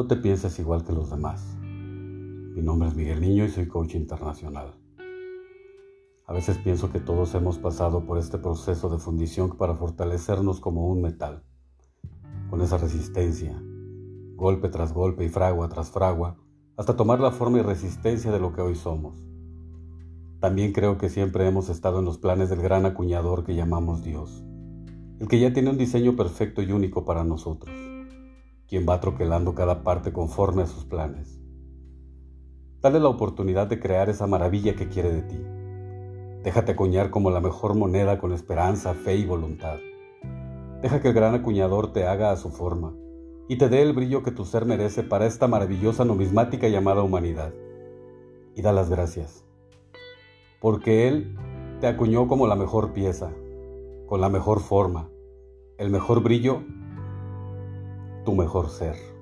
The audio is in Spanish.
No te pienses igual que los demás. Mi nombre es Miguel Niño y soy coach internacional. A veces pienso que todos hemos pasado por este proceso de fundición para fortalecernos como un metal, con esa resistencia, golpe tras golpe y fragua tras fragua, hasta tomar la forma y resistencia de lo que hoy somos. También creo que siempre hemos estado en los planes del gran acuñador que llamamos Dios, el que ya tiene un diseño perfecto y único para nosotros quien va troquelando cada parte conforme a sus planes. Dale la oportunidad de crear esa maravilla que quiere de ti. Déjate acuñar como la mejor moneda con esperanza, fe y voluntad. Deja que el gran acuñador te haga a su forma y te dé el brillo que tu ser merece para esta maravillosa numismática llamada humanidad. Y da las gracias, porque Él te acuñó como la mejor pieza, con la mejor forma, el mejor brillo tu mejor ser.